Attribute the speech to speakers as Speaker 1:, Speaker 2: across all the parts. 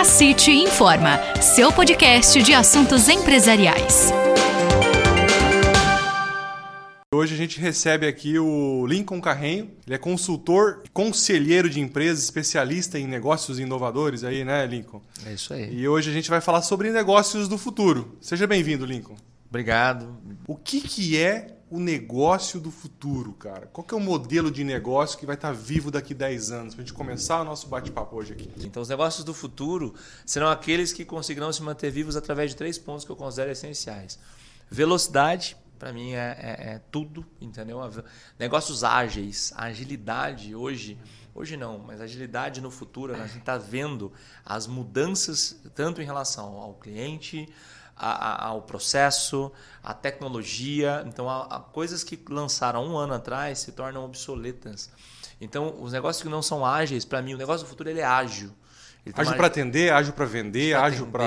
Speaker 1: A City Informa, seu podcast de assuntos empresariais.
Speaker 2: Hoje a gente recebe aqui o Lincoln Carrenho. Ele é consultor, conselheiro de empresas, especialista em negócios inovadores aí, né, Lincoln?
Speaker 3: É isso aí.
Speaker 2: E hoje a gente vai falar sobre negócios do futuro. Seja bem-vindo, Lincoln.
Speaker 3: Obrigado.
Speaker 2: O que, que é o negócio do futuro, cara? Qual que é o modelo de negócio que vai estar vivo daqui 10 anos? Para a gente começar o nosso bate-papo hoje aqui.
Speaker 3: Então, os negócios do futuro serão aqueles que conseguirão se manter vivos através de três pontos que eu considero essenciais. Velocidade, para mim, é, é, é, tudo, entendeu? Negócios ágeis, agilidade hoje... Hoje não, mas agilidade no futuro, a gente está vendo as mudanças tanto em relação ao cliente, a, a, ao processo, à tecnologia. Então, há, coisas que lançaram um ano atrás se tornam obsoletas. Então, os negócios que não são ágeis, para mim, o negócio do futuro ele é ágil.
Speaker 2: Ele ágil para atender, ágil para vender, ágil para.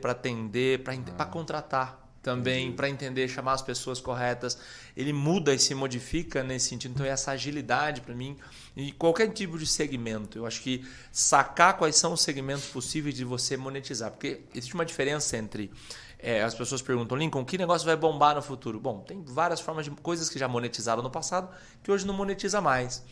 Speaker 3: Para atender, para ah. contratar também, para entender, chamar as pessoas corretas. Ele muda e se modifica nesse sentido. Então, essa agilidade, para mim, e qualquer tipo de segmento, eu acho que sacar quais são os segmentos possíveis de você monetizar. Porque existe uma diferença entre é, as pessoas perguntam, Lincoln, que negócio vai bombar no futuro? Bom, tem várias formas de coisas que já monetizaram no passado que hoje não monetiza mais.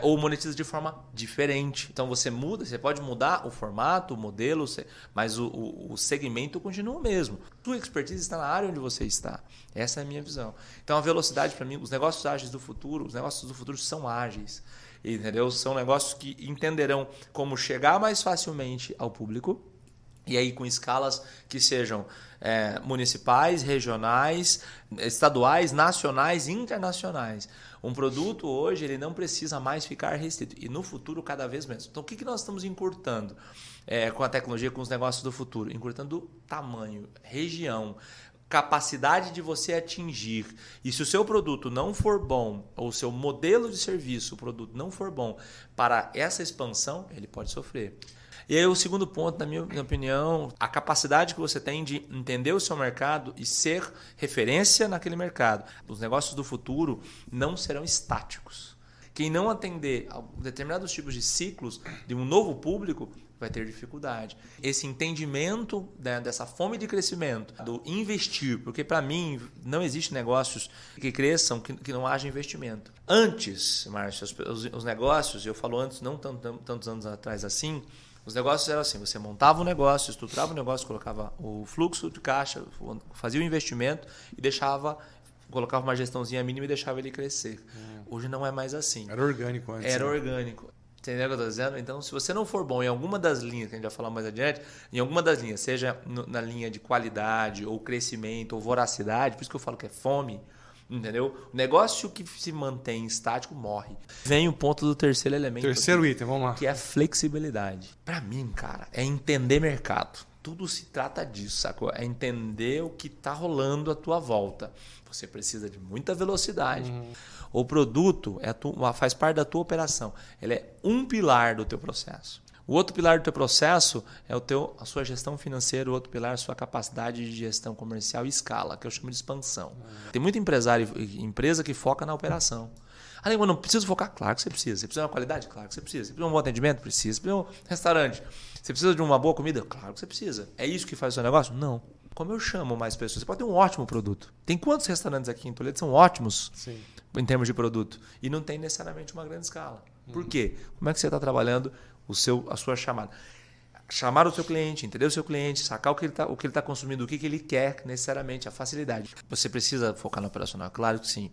Speaker 3: Ou monetiza de forma diferente. Então você muda, você pode mudar o formato, o modelo, mas o, o, o segmento continua o mesmo. Sua expertise está na área onde você está. Essa é a minha visão. Então a velocidade, para mim, os negócios ágeis do futuro, os negócios do futuro são ágeis. Entendeu? São negócios que entenderão como chegar mais facilmente ao público e aí com escalas que sejam é, municipais, regionais, estaduais, nacionais e internacionais. Um produto hoje ele não precisa mais ficar restrito e no futuro cada vez menos. Então o que, que nós estamos encurtando é, com a tecnologia, com os negócios do futuro? Encurtando tamanho, região, capacidade de você atingir. E se o seu produto não for bom, ou o seu modelo de serviço, o produto não for bom para essa expansão, ele pode sofrer. E aí o segundo ponto, na minha opinião, a capacidade que você tem de entender o seu mercado e ser referência naquele mercado. Os negócios do futuro não serão estáticos. Quem não atender a determinados tipos de ciclos de um novo público vai ter dificuldade. Esse entendimento né, dessa fome de crescimento, do investir, porque para mim não existe negócios que cresçam que, que não haja investimento. Antes, Márcio, os, os, negócios, eu falo antes, não tantos anos atrás assim, os negócios eram assim: você montava um negócio, estruturava o um negócio, colocava o fluxo de caixa, fazia o investimento e deixava, colocava uma gestãozinha mínima e deixava ele crescer. Hum. Hoje não é mais assim.
Speaker 2: Era orgânico antes.
Speaker 3: Era né? orgânico. Entendeu o que eu estou dizendo? Então, se você não for bom em alguma das linhas, que a gente vai falar mais adiante, em alguma das linhas, seja na linha de qualidade, ou crescimento, ou voracidade, por isso que eu falo que é fome, Entendeu? O negócio que se mantém estático morre. Vem o ponto do terceiro elemento.
Speaker 2: Terceiro aqui, item, vamos lá.
Speaker 3: Que é a flexibilidade. Para mim, cara, é entender mercado. Tudo se trata disso, sacou? É entender o que está rolando à tua volta. Você precisa de muita velocidade. Uhum. O produto é tu, faz parte da tua operação. Ele é um pilar do teu processo. O outro pilar do teu processo é o teu, a sua gestão financeira, o outro pilar é a sua capacidade de gestão comercial e escala, que eu chamo de expansão. Uhum. Tem muito empresário, empresa que foca na operação. Ah, não preciso focar? Claro que você precisa. Você precisa de uma qualidade? Claro que você precisa. Você precisa de um bom atendimento? Precisa. Você precisa de um restaurante? Você precisa de uma boa comida? Claro que você precisa. É isso que faz o seu negócio? Não. Como eu chamo mais pessoas? Você pode ter um ótimo produto. Tem quantos restaurantes aqui em Toledo são ótimos Sim. em termos de produto? E não tem necessariamente uma grande escala. Por uhum. quê? Como é que você está trabalhando o seu, a sua chamada. Chamar o seu cliente, entender o seu cliente, sacar o que ele está tá consumindo, o que, que ele quer necessariamente, a facilidade. Você precisa focar no operacional, claro que sim.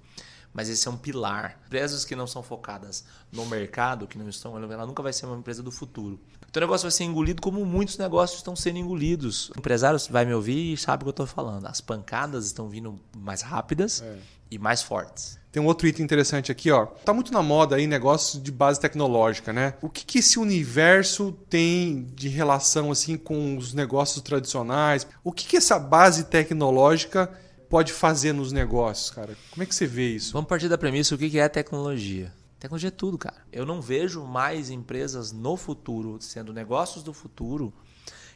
Speaker 3: Mas esse é um pilar. Empresas que não são focadas no mercado, que não estão, ela nunca vai ser uma empresa do futuro. Então o negócio vai ser engolido como muitos negócios estão sendo engolidos. O empresário vai me ouvir e sabe o que eu estou falando. As pancadas estão vindo mais rápidas é. e mais fortes.
Speaker 2: Tem um outro item interessante aqui, ó. Tá muito na moda aí negócios de base tecnológica, né? O que, que esse universo tem de relação assim com os negócios tradicionais? O que, que essa base tecnológica pode fazer nos negócios, cara? Como é que você vê isso?
Speaker 3: Vamos partir da premissa o que é tecnologia. Tecnologia é tudo, cara. Eu não vejo mais empresas no futuro, sendo negócios do futuro,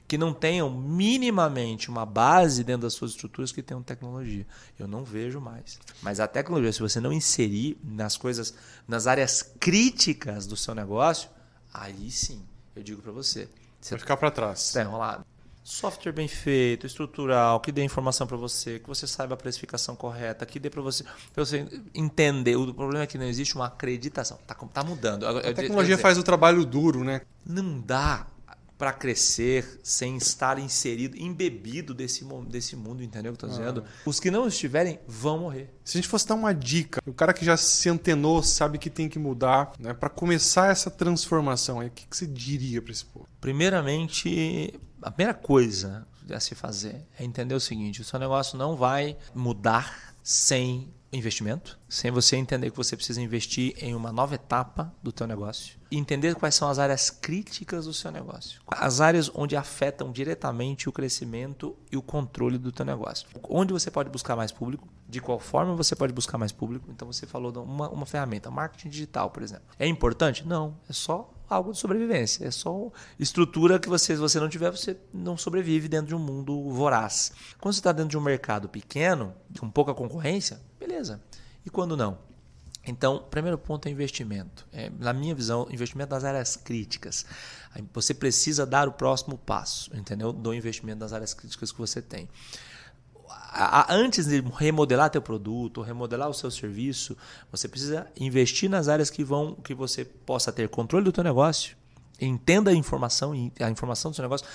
Speaker 3: que não tenham minimamente uma base dentro das suas estruturas que tenham tecnologia. Eu não vejo mais. Mas a tecnologia, se você não inserir nas coisas, nas áreas críticas do seu negócio, aí sim, eu digo para você, Você
Speaker 2: Vai ficar para trás.
Speaker 3: está enrolado. Software bem feito, estrutural, que dê informação para você, que você saiba a precificação correta, que dê para você, pra você entender. O problema é que não existe uma acreditação. Tá, tá mudando.
Speaker 2: A tecnologia faz o trabalho duro, né?
Speaker 3: Não dá para crescer sem estar inserido, embebido desse, desse mundo, entendeu o que eu tô dizendo? Ah. Os que não estiverem vão morrer.
Speaker 2: Se a gente fosse dar uma dica, o cara que já se antenou, sabe que tem que mudar, né, para começar essa transformação, o que, que você diria para esse povo?
Speaker 3: Primeiramente, a primeira coisa a se fazer é entender o seguinte: o seu negócio não vai mudar sem investimento, sem você entender que você precisa investir em uma nova etapa do teu negócio e entender quais são as áreas críticas do seu negócio, as áreas onde afetam diretamente o crescimento e o controle do teu negócio, onde você pode buscar mais público, de qual forma você pode buscar mais público. Então você falou de uma, uma ferramenta, marketing digital, por exemplo. É importante? Não, é só algo de sobrevivência. É só estrutura que você, se você não tiver, você não sobrevive dentro de um mundo voraz. Quando você está dentro de um mercado pequeno, com pouca concorrência, E quando não? Então, primeiro ponto é investimento. É, na minha visão, investimento das áreas críticas. Você precisa dar o próximo passo, entendeu? Do investimento das áreas críticas que você tem antes de remodelar teu produto, remodelar o seu serviço, você precisa investir nas áreas que vão que você possa ter controle do teu negócio, entenda a informação, a informação do seu negócio,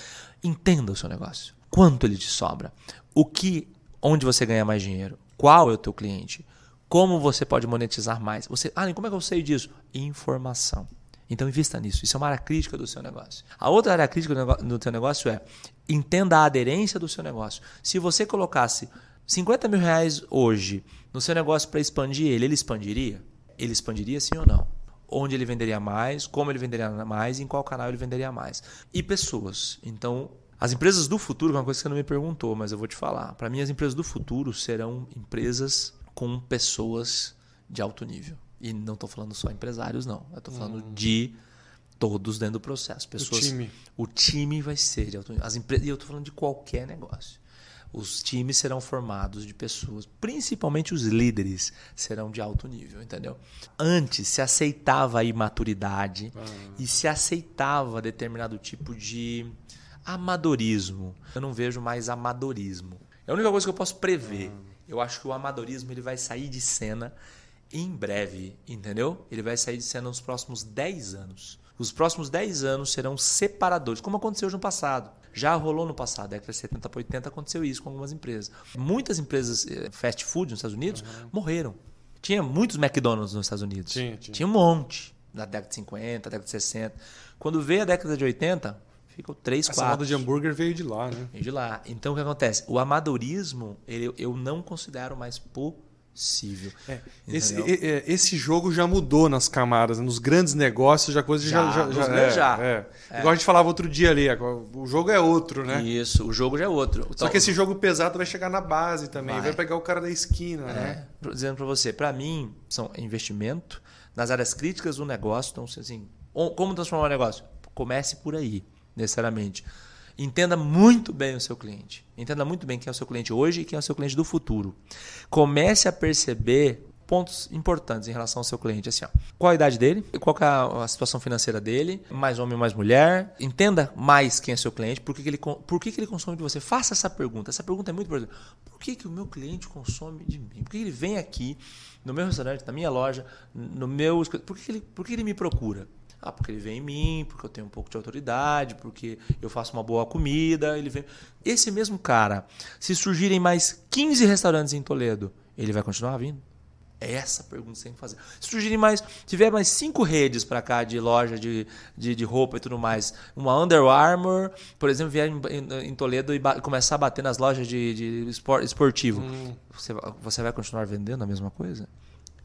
Speaker 3: entenda o seu negócio. Quanto ele te sobra? O que onde você ganha mais dinheiro? Qual é o teu cliente? Como você pode monetizar mais? Você, ah, como é que eu sei disso? Informação. Então invista nisso. Isso é uma área crítica do seu negócio. A outra área crítica do teu negócio é entenda a aderência do seu negócio. Se você colocasse 50 mil reais hoje no seu negócio para expandir ele, ele expandiria? Ele expandiria sim ou não? Onde ele venderia mais, como ele venderia mais, em qual canal ele venderia mais. E pessoas. Então, as empresas do futuro, é uma coisa que você não me perguntou, mas eu vou te falar. Para mim, as empresas do futuro serão empresas com pessoas de alto nível. E não estou falando só empresários, não. Eu estou falando hum. de todos dentro do processo. Pessoas,
Speaker 2: o time.
Speaker 3: O time vai ser de alto nível. As empresas, e eu estou falando de qualquer negócio. Os times serão formados de pessoas, principalmente os líderes serão de alto nível, entendeu? Antes se aceitava a imaturidade ah. e se aceitava determinado tipo de amadorismo. Eu não vejo mais amadorismo. É a única coisa que eu posso prever. Eu acho que o amadorismo ele vai sair de cena em breve, entendeu? Ele vai sair de cena nos próximos 10 anos. Os próximos 10 anos serão separadores, como aconteceu no passado. Já rolou no passado, década de 70 para 80 aconteceu isso com algumas empresas. Muitas empresas eh, fast food nos Estados Unidos uhum. morreram. Tinha muitos McDonald's nos Estados Unidos.
Speaker 2: Tinha, tinha.
Speaker 3: tinha um monte. Na década de 50, década de 60. Quando veio a década de 80, ficou 3, 4.
Speaker 2: A moda de hambúrguer veio de lá, né?
Speaker 3: Veio de lá. Então o que acontece? O amadorismo, ele, eu não considero mais possível.
Speaker 2: É, esse, esse, jogo já mudou nas camadas, nos grandes negócios, já coisa já. Já, já, já, é, já. É. É. Igual a gente falava outro dia ali, o jogo é outro, né?
Speaker 3: Isso, o jogo já é outro.
Speaker 2: Só então, que esse jogo pesado vai chegar na base também, vai, vai pegar o cara da esquina, é, né?
Speaker 3: Dizendo para você, para mim, são investimento nas áreas críticas do negócio. Então, assim, como transformar o negócio? Comece por aí, necessariamente. Entenda muito bem o seu cliente. Entenda muito bem quem é o seu cliente hoje e quem é o seu cliente do futuro. Comece a perceber pontos importantes em relação ao seu cliente. Assim, ó, qual a idade dele, qual é a situação financeira dele, mais homem mais mulher. Entenda mais quem é seu cliente, por que, que ele, por que, que ele consome de você. Faça essa pergunta. Essa pergunta é muito importante. Por que, que o meu cliente consome de mim? Por que ele vem aqui no meu restaurante, na minha loja, no meu. Por que, que ele, por que ele me procura? Ah, porque ele vem em mim, porque eu tenho um pouco de autoridade, porque eu faço uma boa comida, ele vem. Esse mesmo cara, se surgirem mais 15 restaurantes em Toledo, ele vai continuar vindo? É essa pergunta que você tem que fazer. Se surgirem mais, tiver mais cinco redes para cá de loja de, de, de, roupa e tudo mais, uma Under Armour, por exemplo, vier em, em, em Toledo e começar a bater nas lojas de, de esportivo, hum. você, você vai continuar vendendo a mesma coisa?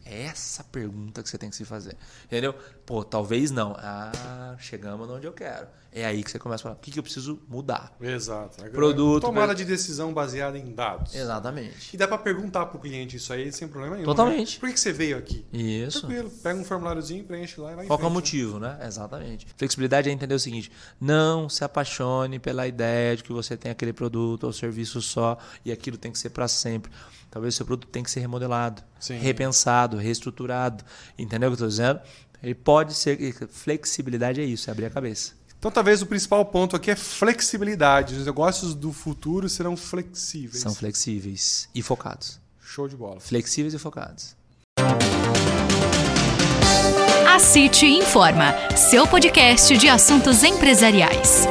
Speaker 3: É essa pergunta que você tem que se fazer. Entendeu? Pô, talvez não. Ah, chegamos onde eu quero. É aí que você começa a falar: o que, que eu preciso mudar?
Speaker 2: Exato.
Speaker 3: Produto.
Speaker 2: Tomada de decisão baseada em dados.
Speaker 3: Exatamente.
Speaker 2: E dá para perguntar para o cliente isso aí sem problema nenhum.
Speaker 3: Totalmente.
Speaker 2: Né? Por que você veio aqui?
Speaker 3: Isso.
Speaker 2: Tranquilo. Pega um formuláriozinho, preenche lá e vai
Speaker 3: Qual é o motivo, né? Exatamente. Flexibilidade é entender o seguinte: não se apaixone pela ideia de que você tem aquele produto ou serviço só e aquilo tem que ser para sempre. Talvez o seu produto tenha que ser remodelado, Sim. repensado, reestruturado. Entendeu o que eu estou dizendo? Ele pode ser. Flexibilidade é isso, é abrir a cabeça.
Speaker 2: Então, talvez o principal ponto aqui é flexibilidade. Os negócios do futuro serão flexíveis.
Speaker 3: São flexíveis e focados.
Speaker 2: Show de bola.
Speaker 3: Flexíveis e focados.
Speaker 1: A City Informa, seu podcast de assuntos empresariais.